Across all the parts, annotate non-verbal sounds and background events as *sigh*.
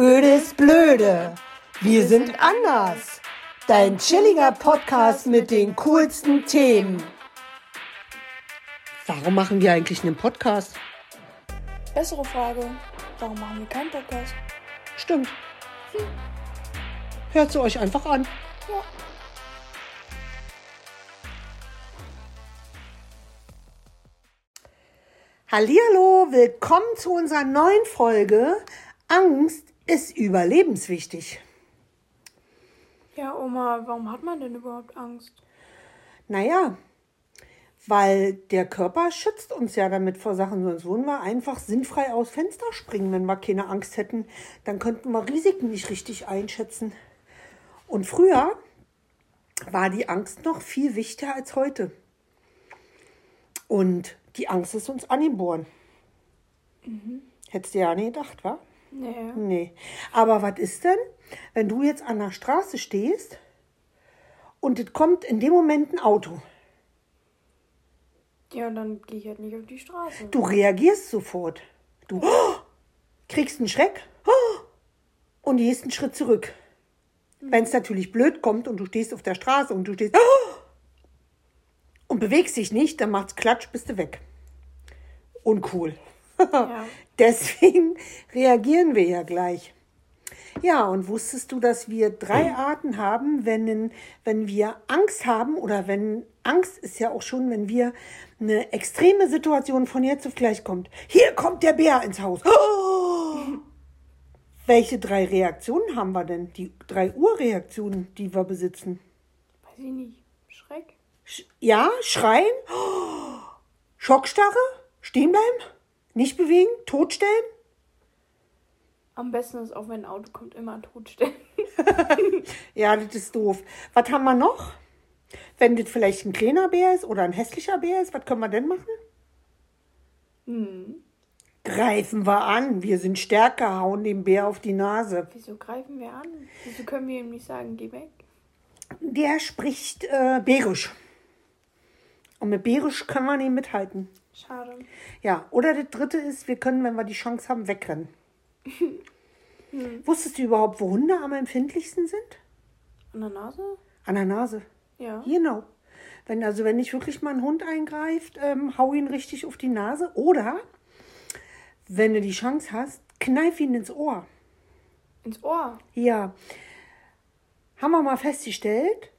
Öde ist blöde. Wir sind anders. Dein chilliger Podcast mit den coolsten Themen. Warum machen wir eigentlich einen Podcast? Bessere Frage. Warum machen wir keinen Podcast? Stimmt. Hört sie euch einfach an. Ja. Hallihallo, willkommen zu unserer neuen Folge. Angst ist überlebenswichtig. Ja, Oma, warum hat man denn überhaupt Angst? Naja, weil der Körper schützt uns ja damit vor Sachen, sonst würden wir einfach sinnfrei aus Fenster springen, wenn wir keine Angst hätten. Dann könnten wir Risiken nicht richtig einschätzen. Und früher war die Angst noch viel wichtiger als heute. Und die Angst ist uns angeboren. Hättest du ja nicht gedacht, wa? Nee. Nee. Aber was ist denn, wenn du jetzt an der Straße stehst und es kommt in dem Moment ein Auto? Ja, dann gehe ich halt nicht auf die Straße. Du reagierst sofort. Du kriegst einen Schreck und gehst einen Schritt zurück. Wenn es natürlich blöd kommt und du stehst auf der Straße und du stehst und bewegst dich nicht, dann macht's Klatsch, bist du weg. Uncool. *laughs* Ja. Deswegen reagieren wir ja gleich. Ja, und wusstest du, dass wir drei Arten haben, wenn, wenn wir Angst haben oder wenn Angst ist ja auch schon, wenn wir eine extreme Situation von jetzt auf gleich kommt. Hier kommt der Bär ins Haus. Oh! Welche drei Reaktionen haben wir denn? Die drei Urreaktionen, die wir besitzen. Weiß ich nicht. Schreck? Sch ja, schreien, oh! Schockstarre, stehen bleiben, nicht bewegen, totstellen. Am besten ist auch, wenn ein Auto kommt, immer totstellen. *laughs* Ja, das ist doof. Was haben wir noch? Wenn das vielleicht ein kleiner Bär ist oder ein hässlicher Bär ist, was können wir denn machen? Hm. Greifen wir an. Wir sind stärker, hauen dem Bär auf die Nase. Wieso greifen wir an? Wieso können wir ihm nicht sagen, geh weg? Der spricht äh, bärisch. Und mit bärisch können wir nicht mithalten. Schade. Ja, oder das dritte ist, wir können, wenn wir die Chance haben, wegrennen. *laughs* Wusstest du überhaupt, wo Hunde am empfindlichsten sind? An der Nase? An der Nase. Ja. Genau. Wenn, also wenn nicht wirklich mal ein Hund eingreift, ähm, hau ihn richtig auf die Nase. Oder, wenn du die Chance hast, kneif ihn ins Ohr. Ins Ohr. Ja. Haben wir mal festgestellt,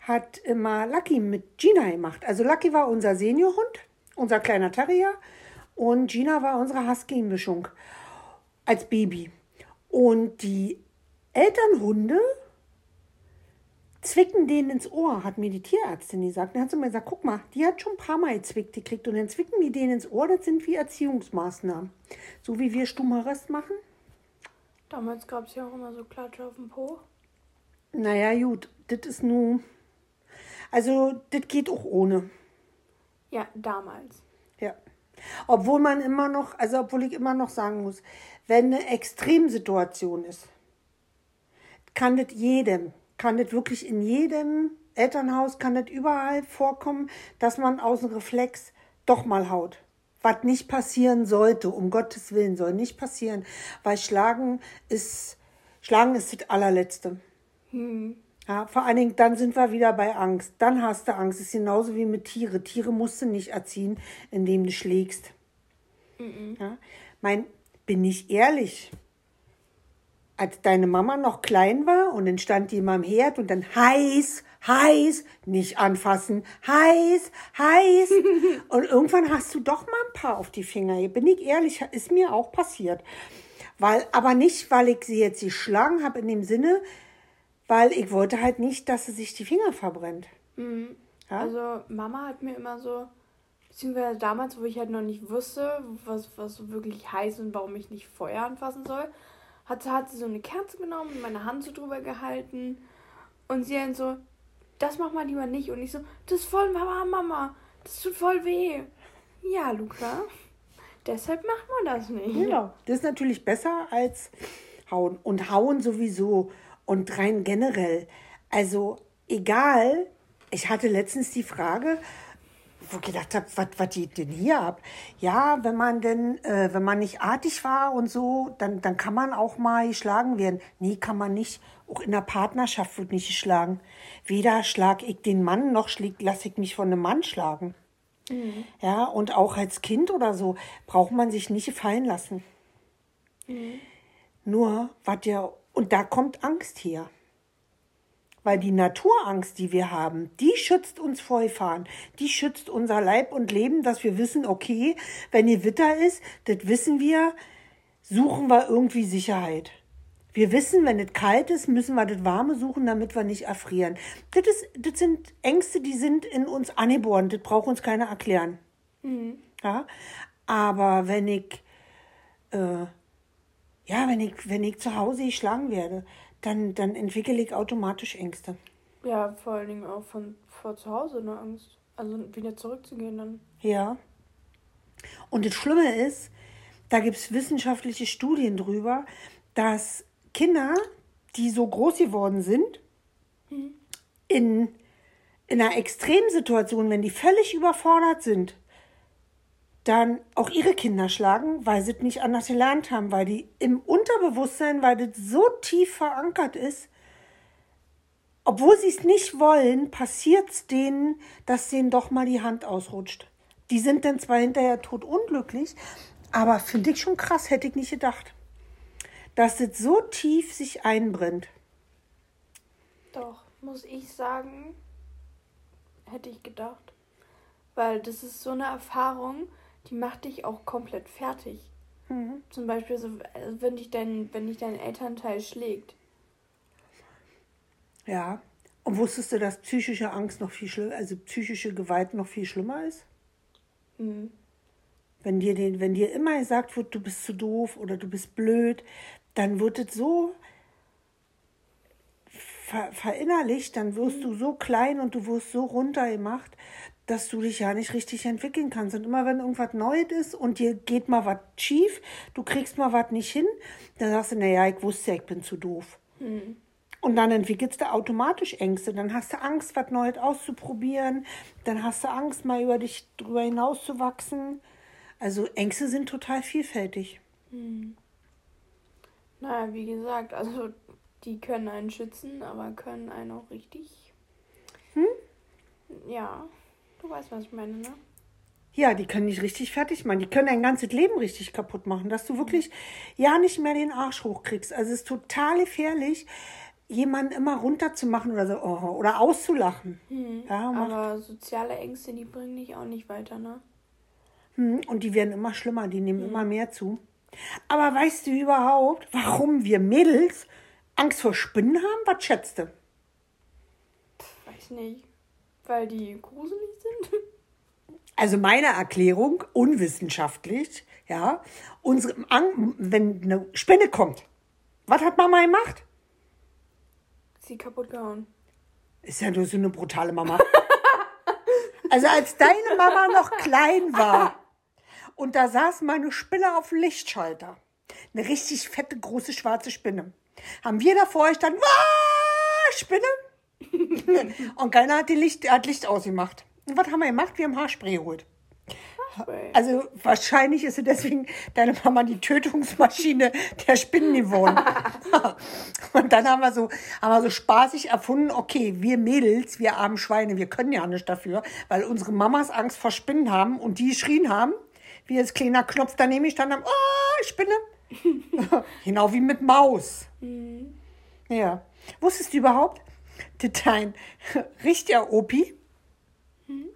hat immer Lucky mit Gina gemacht. Also Lucky war unser Seniorhund, unser kleiner Terrier. Und Gina war unsere Husky-Mischung als Baby. Und die Elternhunde zwicken denen ins Ohr, hat mir die Tierärztin gesagt. Dann hat sie mir gesagt, guck mal, die hat schon ein paar Mal gezwickt gekriegt und dann zwicken die denen ins Ohr, das sind wie Erziehungsmaßnahmen. So wie wir Stummerest machen. Damals gab es ja auch immer so Klatsche auf dem Po. Naja, gut, das ist nur. Also, das geht auch ohne. Ja, damals. Ja. Obwohl man immer noch, also obwohl ich immer noch sagen muss, wenn eine Extremsituation ist, kann das jedem, kann das wirklich in jedem Elternhaus, kann das überall vorkommen, dass man aus dem Reflex doch mal haut. Was nicht passieren sollte, um Gottes Willen, soll nicht passieren, weil Schlagen ist, Schlagen ist das allerletzte. Ja, vor allen Dingen, dann sind wir wieder bei Angst. Dann hast du Angst. ist genauso wie mit Tiere. Tiere musst du nicht erziehen, indem du schlägst. Ja, mein, bin ich ehrlich. Als deine Mama noch klein war und dann stand die immer am Herd und dann heiß, heiß, nicht anfassen, heiß, heiß. *laughs* und irgendwann hast du doch mal ein paar auf die Finger. Bin ich ehrlich, ist mir auch passiert. Weil, aber nicht, weil ich sie jetzt geschlagen habe in dem Sinne, weil ich wollte halt nicht, dass sie sich die Finger verbrennt. Ja? Also Mama hat mir immer so, beziehungsweise damals, wo ich halt noch nicht wusste, was, was so wirklich heiß und warum ich nicht Feuer anfassen soll, hat, sie- hat sie so eine Kerze genommen und meine Hand so drüber gehalten und sie dann so, das mach mal lieber nicht. Und ich so, das ist voll Mama, Mama, das tut voll weh. Ja, Luca, *laughs* deshalb macht man das nicht. Genau. Das ist natürlich besser als hauen. Und hauen sowieso. Und rein generell. Also egal, ich hatte letztens die Frage, wo ich gedacht habe, was, was geht denn hier ab? Ja, wenn man denn, äh, wenn man nicht artig war und so, dann, dann kann man auch mal geschlagen werden. Nee, kann man nicht. Auch in der Partnerschaft wird nicht geschlagen. Weder schlag ich den Mann, noch lasse ich mich von einem Mann schlagen. Mhm. Ja, und auch als Kind oder so braucht man sich nicht fallen lassen. Mhm. Nur, was ja, und da kommt Angst her. Weil die Naturangst, die wir haben, die schützt uns vor Gefahren. Die schützt unser Leib und Leben, dass wir wissen, okay, wenn hier Witter ist, das wissen wir, suchen wir irgendwie Sicherheit. Wir wissen, wenn es kalt ist, müssen wir das Warme suchen, damit wir nicht erfrieren. Das, ist, das sind Ängste, die sind in uns angeboren. Das braucht uns keiner erklären. Mhm. Ja? Aber wenn ich, äh, ja, wenn ich, wenn ich zu Hause geschlagen werde, dann, dann entwickle ich automatisch Ängste. Ja, vor allen Dingen auch von vor zu Hause eine Angst. Also wieder zurückzugehen dann. Ja. Und das Schlimme ist, da gibt es wissenschaftliche Studien drüber, dass Kinder, die so groß geworden sind, mhm. in, in einer Extremsituation, wenn die völlig überfordert sind, dann auch ihre Kinder schlagen, weil sie es nicht anders gelernt haben, weil die im Unterbewusstsein, weil das so tief verankert ist, obwohl sie es nicht wollen, passiert es denen, dass denen doch mal die Hand ausrutscht. Die sind dann zwar hinterher tot unglücklich, aber finde ich schon krass, hätte ich nicht gedacht dass es so tief sich einbrennt. Doch, muss ich sagen, hätte ich gedacht. Weil das ist so eine Erfahrung, die macht dich auch komplett fertig. Mhm. Zum Beispiel, so, also wenn, dich dein, wenn dich dein Elternteil schlägt. Ja. Und wusstest du, dass psychische Angst noch viel schlimmer, also psychische Gewalt noch viel schlimmer ist? Mhm. Wenn dir, den, wenn dir immer gesagt wird, du bist zu doof oder du bist blöd, dann wird es so ver verinnerlicht, dann wirst du so klein und du wirst so runtergemacht, dass du dich ja nicht richtig entwickeln kannst. Und immer wenn irgendwas Neues ist und dir geht mal was schief, du kriegst mal was nicht hin, dann sagst du, naja, ich wusste ja, ich bin zu doof. Mhm. Und dann entwickelst du automatisch Ängste. Dann hast du Angst, was Neues auszuprobieren. Dann hast du Angst, mal über dich drüber hinaus zu wachsen. Also Ängste sind total vielfältig. Mhm. Naja, wie gesagt, also die können einen schützen, aber können einen auch richtig. Hm? Ja, du weißt, was ich meine, ne? Ja, die können dich richtig fertig machen. Die können dein ganzes Leben richtig kaputt machen, dass du wirklich ja nicht mehr den Arsch hochkriegst. Also es ist total gefährlich, jemanden immer runterzumachen oder so oh, oder auszulachen. Hm, ja, aber soziale Ängste, die bringen dich auch nicht weiter, ne? Hm, und die werden immer schlimmer, die nehmen hm. immer mehr zu. Aber weißt du überhaupt, warum wir Mädels Angst vor Spinnen haben? Was schätzt du? Weiß nicht. Weil die gruselig sind? Also meine Erklärung, unwissenschaftlich, ja, unsere, wenn eine Spinne kommt, was hat Mama gemacht? Sie kaputt gehauen. Ist ja nur so eine brutale Mama. *laughs* also als deine Mama noch klein war, und da saß meine Spinne auf dem Lichtschalter. Eine richtig fette, große, schwarze Spinne. Haben wir davor gestanden, Wah, Spinne? *laughs* und keiner hat, die Licht, hat Licht ausgemacht. Und was haben wir gemacht? Wir haben Haarspray geholt. Also wahrscheinlich ist sie deswegen deine Mama die Tötungsmaschine *laughs* der Spinnen geworden. *laughs* und dann haben wir so, haben wir so spaßig erfunden, okay, wir Mädels, wir armen Schweine, wir können ja nicht dafür, weil unsere Mamas Angst vor Spinnen haben und die geschrien haben wie als kleiner Knopf daneben ich stand, oh, Spinne. genau wie mit Maus. Mhm. Ja. Wusstest du überhaupt, *laughs* dein richtiger Opi, mhm.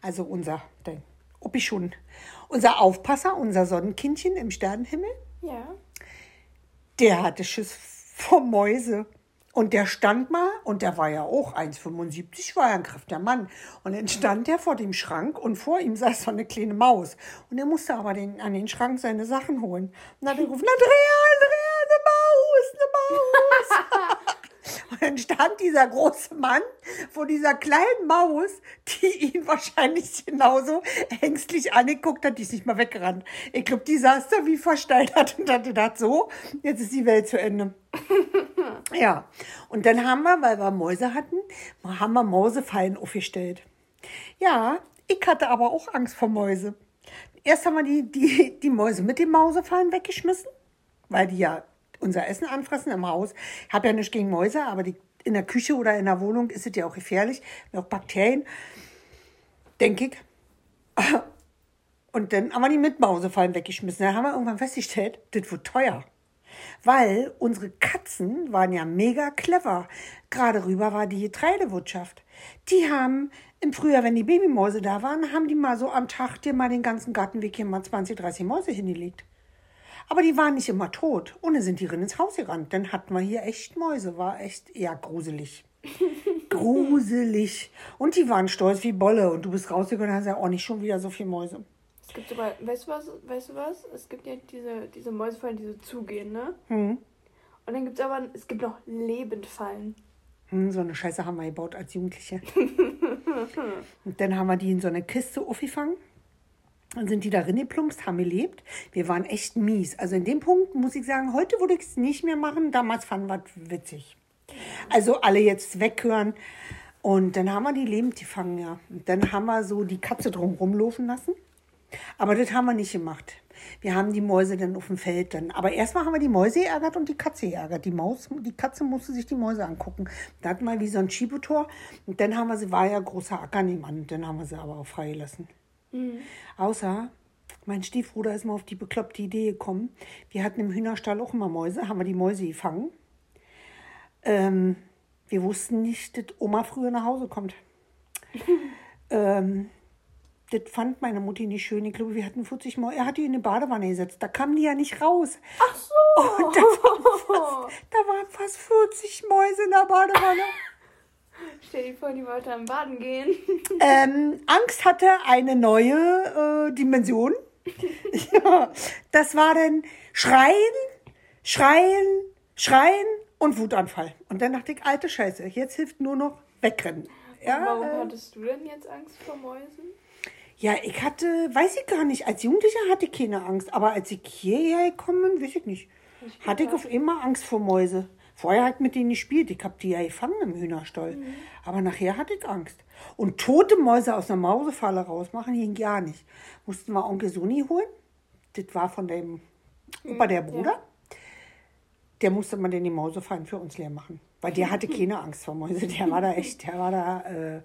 also unser, dein Opi schon, unser Aufpasser, unser Sonnenkindchen im Sternenhimmel, ja. der hatte Schiss vor Mäuse. Und der stand mal, und der war ja auch 1,75, war ja ein kräftiger Mann. Und dann stand der vor dem Schrank und vor ihm saß so eine kleine Maus. Und er musste aber den, an den Schrank seine Sachen holen. Und dann hat er gerufen, Andrea, Andrea, eine Maus, eine Maus. *laughs* Dann stand dieser große Mann vor dieser kleinen Maus, die ihn wahrscheinlich genauso ängstlich angeguckt hat. Die ist nicht mal weggerannt. Ich glaube, die saß da wie versteinert und hat gedacht, so, jetzt ist die Welt zu Ende. *laughs* ja, und dann haben wir, weil wir Mäuse hatten, haben wir Mausefallen aufgestellt. Ja, Ich hatte aber auch Angst vor Mäuse. Erst haben wir die, die, die Mäuse mit dem Mausefallen weggeschmissen, weil die ja unser Essen anfressen im Haus. Ich habe ja nichts gegen Mäuse, aber die, in der Küche oder in der Wohnung ist es ja auch gefährlich. Auch Bakterien, denke ich. Und dann haben wir die mit Mausefallen weggeschmissen. Dann haben wir irgendwann festgestellt, das wird teuer. Weil unsere Katzen waren ja mega clever. Gerade rüber war die Getreidewirtschaft. Die haben im Frühjahr, wenn die Babymäuse da waren, haben die mal so am Tag dir mal den ganzen Gartenweg hier mal 20, 30 Mäuse hingelegt. Aber die waren nicht immer tot. Ohne sind die drin ins Haus gerannt. Dann hatten wir hier echt Mäuse. War echt eher gruselig. *laughs* gruselig. Und die waren stolz wie Bolle. Und du bist rausgegangen und hast ja auch nicht schon wieder so viele Mäuse. Es gibt sogar, weißt du was, weißt du was? Es gibt ja diese, diese Mäusefallen, die so zugehen, ne? Hm. Und dann gibt es aber, es gibt noch Lebendfallen. Hm, so eine Scheiße haben wir gebaut als Jugendliche. *laughs* und dann haben wir die in so eine Kiste aufgefangen. Dann sind die darin geplumpst, haben gelebt. Wir waren echt mies. Also in dem Punkt muss ich sagen, heute würde ich es nicht mehr machen. Damals fanden wir es witzig. Also alle jetzt weghören. Und dann haben wir die lebend gefangen, ja. Und dann haben wir so die Katze drum rumlaufen lassen. Aber das haben wir nicht gemacht. Wir haben die Mäuse dann auf dem Feld dann. Aber erstmal haben wir die Mäuse geärgert und die Katze geärgert. Die Maus, die Katze musste sich die Mäuse angucken. Da hatten wir wie so ein Schiebotor. Und dann haben wir sie, war ja großer Acker nebenan. Dann haben wir sie aber auch freigelassen. Mhm. Außer, mein Stiefbruder ist mal auf die bekloppte Idee gekommen. Wir hatten im Hühnerstall auch immer Mäuse, haben wir die Mäuse gefangen. Ähm, wir wussten nicht, dass Oma früher nach Hause kommt. *laughs* ähm, das fand meine Mutti nicht schön. Ich glaube, wir hatten 40 Mal. Er hat die in eine Badewanne gesetzt. Da kamen die ja nicht raus. Ach so. Und da, waren fast, da waren fast 40 Mäuse in der Badewanne. *laughs* Stell dir vor, die wollte am Baden gehen. Ähm, Angst hatte eine neue äh, Dimension. *laughs* ja, das war dann Schreien, Schreien, Schreien und Wutanfall. Und dann dachte ich, alte Scheiße, jetzt hilft nur noch wegrennen. Ja, warum äh, hattest du denn jetzt Angst vor Mäusen? Ja, ich hatte, weiß ich gar nicht, als Jugendlicher hatte ich keine Angst, aber als ich hierher gekommen bin, weiß ich nicht. Ich hatte ich auf immer Angst vor Mäuse. Vorher hat mit denen gespielt, ich habe die ja gefangen im Hühnerstall. Mhm. Aber nachher hatte ich Angst. Und tote Mäuse aus einer Mausefalle rausmachen ging gar nicht. Mussten wir Onkel Soni holen. Das war von dem Opa der Bruder. Ja. Der musste man denn die Mausefallen für uns leer machen. Weil der hatte keine Angst vor Mäuse. Der war da echt, der war da äh,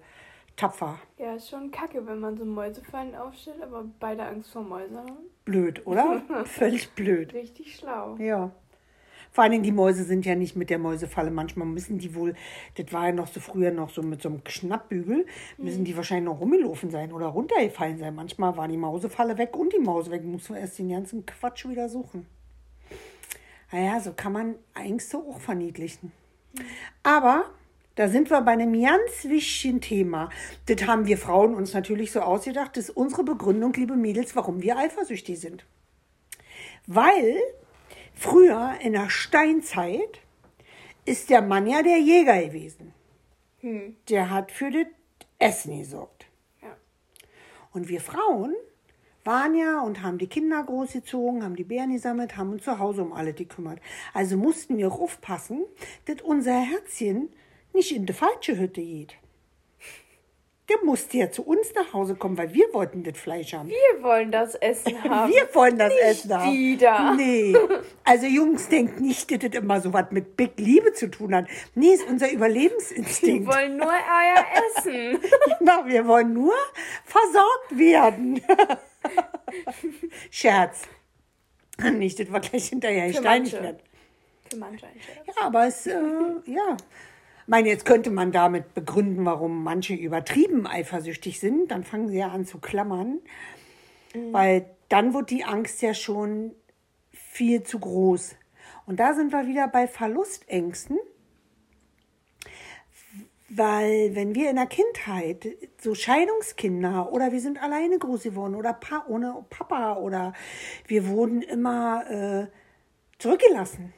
tapfer. Ja, ist schon kacke, wenn man so Mäusefallen aufstellt, aber beide Angst vor Mäuse haben. Blöd, oder? *laughs* Völlig blöd. Richtig schlau. Ja. Vor allen Dingen, die Mäuse sind ja nicht mit der Mäusefalle. Manchmal müssen die wohl, das war ja noch so früher noch so mit so einem Schnappbügel, müssen die wahrscheinlich noch rumgelaufen sein oder runtergefallen sein. Manchmal war die Mausefalle weg und die Maus weg. Muss man erst den ganzen Quatsch wieder suchen. Naja, so kann man Ängste auch verniedlichen. Aber da sind wir bei einem ganz wichtigen Thema. Das haben wir Frauen uns natürlich so ausgedacht. Das ist unsere Begründung, liebe Mädels, warum wir eifersüchtig sind. Weil früher in der Steinzeit ist der Mann ja der Jäger gewesen. Hm. Der hat für das Essen gesorgt. Ja. Und wir Frauen waren ja und haben die Kinder großgezogen, haben die Bären gesammelt, haben uns zu Hause um alle gekümmert. Also mussten wir auch aufpassen, dass unser Herzchen nicht in die falsche Hütte geht. Der musste ja zu uns nach Hause kommen, weil wir wollten das Fleisch haben. Wir wollen das Essen haben. Wir wollen das nicht Essen haben. Die da. Nee. Also Jungs, denkt nicht, dass das immer so was mit Big Liebe zu tun hat. Nee, ist unser Überlebensinstinkt. Wir wollen nur euer Essen. *laughs* genau, wir wollen nur versorgt werden. *laughs* Scherz. Nicht, dass wir gleich hinterher steinig werden. Für manche ein Scherz. Ja, aber es, äh, ja meine, jetzt könnte man damit begründen, warum manche übertrieben eifersüchtig sind. Dann fangen sie ja an zu klammern, mhm. weil dann wird die Angst ja schon viel zu groß. Und da sind wir wieder bei Verlustängsten. Weil wenn wir in der Kindheit so Scheidungskinder oder wir sind alleine groß geworden oder pa ohne Papa oder wir wurden immer äh, zurückgelassen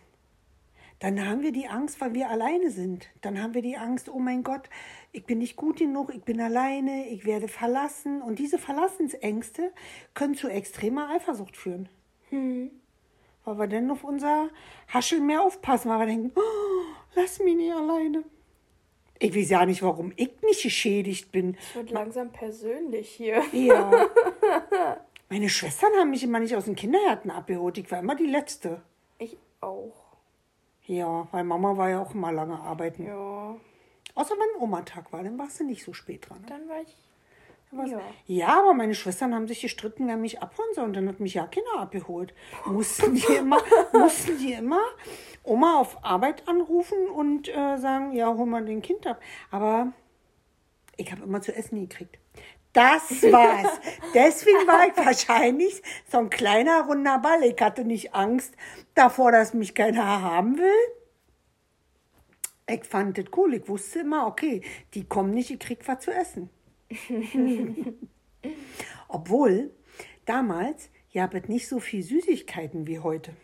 dann haben wir die Angst, weil wir alleine sind. Dann haben wir die Angst, oh mein Gott, ich bin nicht gut genug, ich bin alleine, ich werde verlassen. Und diese Verlassensängste können zu extremer Eifersucht führen. Hm. Weil wir dann auf unser Haschel mehr aufpassen, weil wir denken, oh, lass mich nicht alleine. Ich weiß ja nicht, warum ich nicht geschädigt bin. Es wird langsam persönlich hier. Ja. *laughs* Meine Schwestern haben mich immer nicht aus den Kindergärten abgeholt. Ich war immer die Letzte. Ich auch. Ja, weil Mama war ja auch immer lange arbeiten. Ja. Außer wenn Oma-Tag war, dann warst du nicht so spät dran. Dann war ich. Was? Ja. Ja, aber meine Schwestern haben sich gestritten, wer mich abholen soll. Und dann hat mich ja keiner abgeholt. Mussten die immer, *laughs* mussten die immer Oma auf Arbeit anrufen und äh, sagen, ja, hol mal den Kind ab. Aber ich habe immer zu essen gekriegt. Das war's. Deswegen war ich wahrscheinlich so ein kleiner runder Ball. Ich hatte nicht Angst davor, dass mich keiner haben will. Ich fand das cool. Ich wusste immer, okay, die kommen nicht, ich krieg was zu essen. *laughs* Obwohl, damals gab es nicht so viel Süßigkeiten wie heute.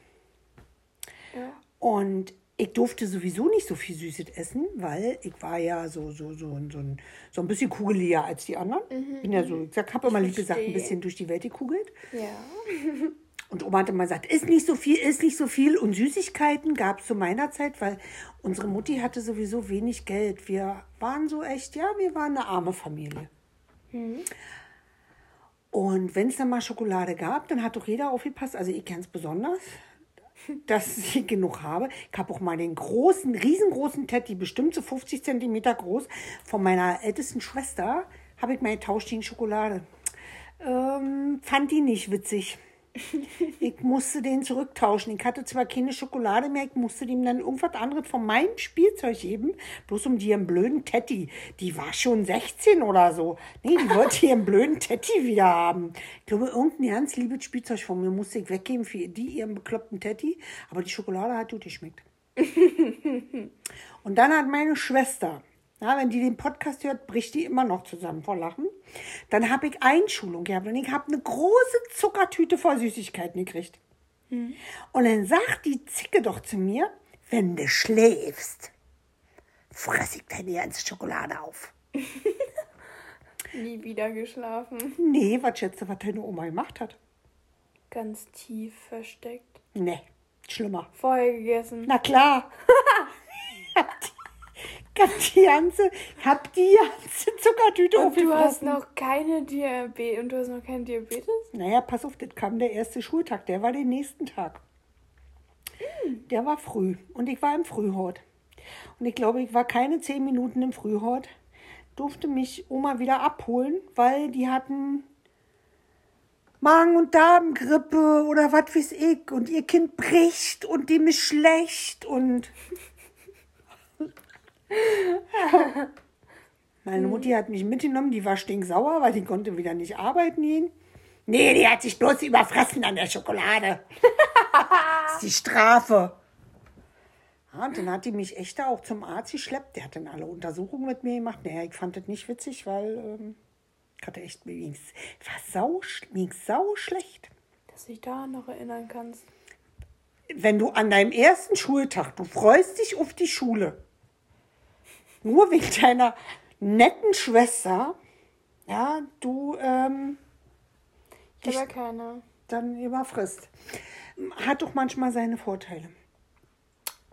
Ja. Und ich durfte sowieso nicht so viel Süßes essen, weil ich war ja so, so, so, so, ein, so ein bisschen kugeliger als die anderen. Bin ja so, ich sag, habe immer lieb gesagt, ein bisschen durch die Welt gekugelt. Ja. *laughs* Und Oma hat immer gesagt, ist nicht so viel, ist nicht so viel. Und Süßigkeiten gab es zu meiner Zeit, weil unsere Mutti hatte sowieso wenig Geld. Wir waren so echt, ja, wir waren eine arme Familie. Und wenn es dann mal Schokolade gab, dann hat doch jeder aufgepasst, also ich ganz besonders, dass ich *laughs* genug habe. Ich habe auch mal den großen, riesengroßen Teddy, bestimmt so 50 Zentimeter groß, von meiner ältesten Schwester, habe ich mal getauscht gegen Schokolade. Ähm, fand die nicht witzig. Ich musste den zurücktauschen. Ich hatte zwar keine Schokolade mehr, ich musste dem dann irgendwas anderes von meinem Spielzeug geben. Bloß um die ihren blöden Teddy. Die war schon 16 oder so. Nee, die wollte *laughs* ihren blöden Teddy wieder haben. Ich glaube, irgendein ganz liebes Spielzeug von mir musste ich weggeben für die ihren bekloppten Teddy. Aber die Schokolade hat gut geschmeckt. *laughs* Und dann hat meine Schwester, ja, wenn die den Podcast hört, bricht die immer noch zusammen vor Lachen. Dann habe ich Einschulung gehabt und ich habe eine große Zuckertüte voll Süßigkeiten gekriegt. Und dann sagt die Zicke doch zu mir, wenn du schläfst, fress ich deine ganze Schokolade auf. *laughs* Nie wieder geschlafen. Nee, was schätzt du, was deine Oma gemacht hat? Ganz tief versteckt. Nee, schlimmer. Vorher gegessen. Na klar. *laughs* *laughs* Ich hab die ganze, hab die ganze Zuckertüte Und du hast noch keine Diabetes. Und du hast noch keinen Diabetes? Naja, pass auf, das kam der erste Schultag, der war den nächsten Tag. Der war früh und ich war im Frühhort. Und ich glaube, ich war keine zehn Minuten im Frühhort, durfte mich Oma wieder abholen, weil die hatten Magen- und Darmgrippe oder was weiß ich. Und ihr Kind bricht und dem ist schlecht und. *laughs* Meine Mutti hat mich mitgenommen, die war stinksauer, weil die konnte wieder nicht arbeiten gehen. Nee, die hat sich bloß überfressen an der Schokolade. *laughs* das ist die Strafe. Ja, und dann hat die mich echt da auch zum Arzt geschleppt. Der hat dann alle Untersuchungen mit mir gemacht. Naja, ich fand das nicht witzig, weil ähm, ich hatte echt, mir ging's, war sau, ging's sau schlecht. Dass du dich da noch erinnern kannst. Wenn du an deinem ersten Schultag, du freust dich auf die Schule, nur wegen deiner netten Schwester, ja, du ähm, Ich habe ja keine. dann überfrisst. Hat doch manchmal seine Vorteile.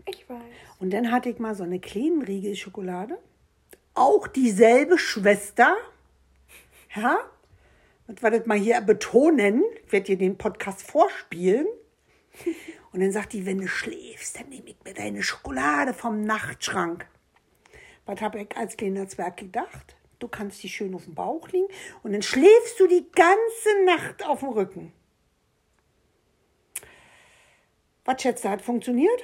Ich weiß. Und dann hatte ich mal so eine kleine Riegel Schokolade. Auch dieselbe Schwester. Ja? Und wir das mal hier betonen. Ich werde dir den Podcast vorspielen. Und dann sagt die, wenn du schläfst, dann nehme ich mir deine Schokolade vom Nachtschrank. Was habe ich als kleiner Zwerg gedacht? Du kannst die schön auf dem Bauch liegen und dann schläfst du die ganze Nacht auf dem Rücken. Was schätzt du, hat funktioniert?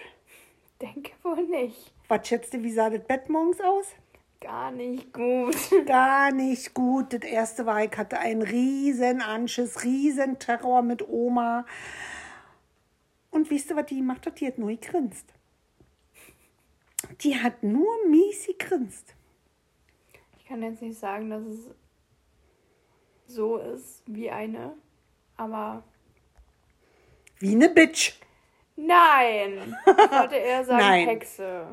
Denke wohl nicht. Was schätzt du, wie sah das Bett morgens aus? Gar nicht gut. *laughs* Gar nicht gut. Das erste war, ich hatte einen riesen Anschiss, riesen Terror mit Oma. Und wisst ihr, was die gemacht hat? Die hat nur gegrinst. Die hat nur mies gegrinst. Ich kann jetzt nicht sagen, dass es so ist wie eine. Aber Wie eine Bitch. nein. Ich wollte eher *laughs* sagen Nein. Hexe.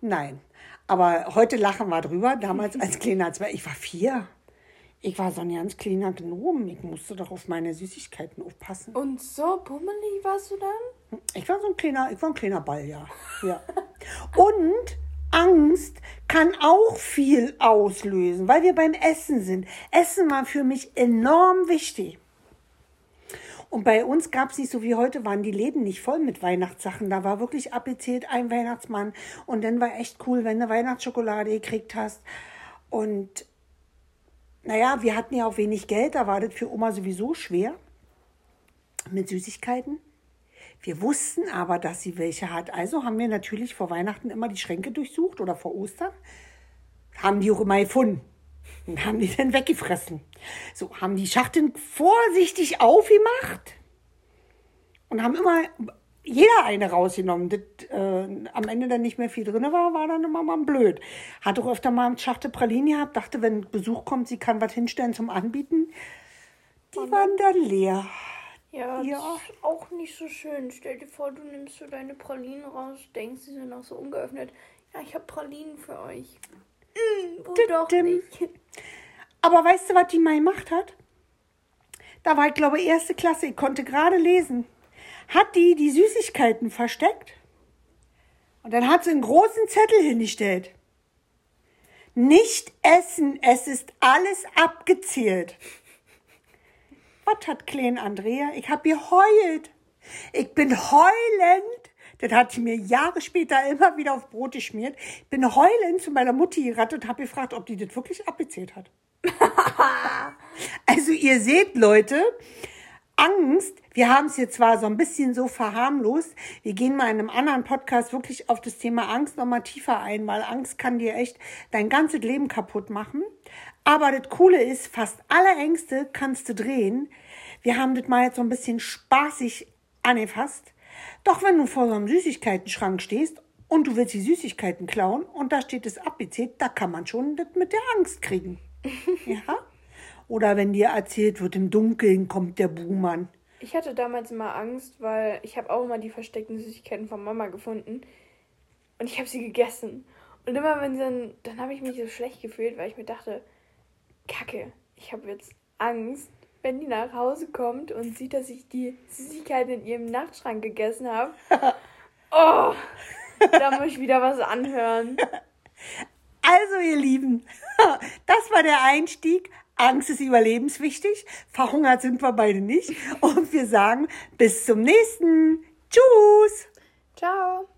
Nein. Aber heute lachen wir drüber. Damals als *laughs* kleiner Zwerg. Ich war vier. Ich war so ein ganz kleiner Gnom. Ich musste doch auf meine Süßigkeiten aufpassen. Und so pummelig warst du dann? Ich war so ein kleiner, ich war ein kleiner Ball, ja. ja. *laughs* Und Angst kann auch viel auslösen, weil wir beim Essen sind. Essen war für mich enorm wichtig. Und bei uns gab es nicht so wie heute, waren die Läden nicht voll mit Weihnachtssachen. Da war wirklich abgezählt ein Weihnachtsmann. Und dann war echt cool, wenn du Weihnachtsschokolade gekriegt hast. Und naja, wir hatten ja auch wenig Geld, da war das für Oma sowieso schwer mit Süßigkeiten. Wir wussten aber, dass sie welche hat. Also haben wir natürlich vor Weihnachten immer die Schränke durchsucht oder vor Ostern. Haben die auch immer gefunden. Und haben die dann weggefressen. So, haben die Schachteln vorsichtig aufgemacht und haben immer jeder eine rausgenommen. Das, äh, am Ende dann nicht mehr viel drin war, war dann immer mal blöd. Hat auch öfter mal eine Schachtel Pralinen gehabt, dachte, wenn Besuch kommt, sie kann was hinstellen zum Anbieten. Die waren dann leer. Ja, Ja. das ist auch nicht so schön. Stell dir vor, du nimmst so deine Pralinen raus, denkst, sie sind noch so ungeöffnet. Ja, ich habe Pralinen für euch. Mm, oh, doch nicht. Aber weißt du, was die mal gemacht hat? Da war ich, glaube erste Klasse, ich konnte gerade lesen. Hat die die Süßigkeiten versteckt? Und dann hat sie einen großen Zettel hingestellt. Nicht essen, es ist alles abgezählt. Was hat Klein Andrea? Ich hab geheult. Ich bin heulend. Das hat sie mir Jahre später immer wieder auf Brot geschmiert. Ich bin heulend zu meiner Mutti gerannt und habe gefragt, ob die das wirklich abgezählt hat. *laughs* Also ihr seht, Leute, Angst, wir haben es jetzt zwar so ein bisschen so verharmlost, wir gehen mal in einem anderen Podcast wirklich auf das Thema Angst nochmal tiefer ein, weil Angst kann dir echt dein ganzes Leben kaputt machen. Aber das Coole ist, fast alle Ängste kannst du drehen. Wir haben das mal jetzt so ein bisschen spaßig angefasst. Doch wenn du vor so einem Süßigkeitenschrank stehst und du willst die Süßigkeiten klauen und da steht es abgezählt, da kann man schon das mit der Angst kriegen. *laughs* ja? Oder wenn dir erzählt wird, im Dunkeln kommt der Buhmann. Ich hatte damals immer Angst, weil ich habe auch immer die versteckten Süßigkeiten von Mama gefunden. Und ich habe sie gegessen. Und immer wenn sie dann, dann habe ich mich so schlecht gefühlt, weil ich mir dachte, Kacke, ich habe jetzt Angst, wenn die nach Hause kommt und sieht, dass ich die Süßigkeiten in ihrem Nachtschrank gegessen habe. *laughs* Oh, da muss ich wieder was anhören. *laughs* Also, ihr Lieben, *laughs* das war der Einstieg. Angst ist überlebenswichtig. Verhungert sind wir beide nicht. Und wir sagen bis zum nächsten. Tschüss. Ciao.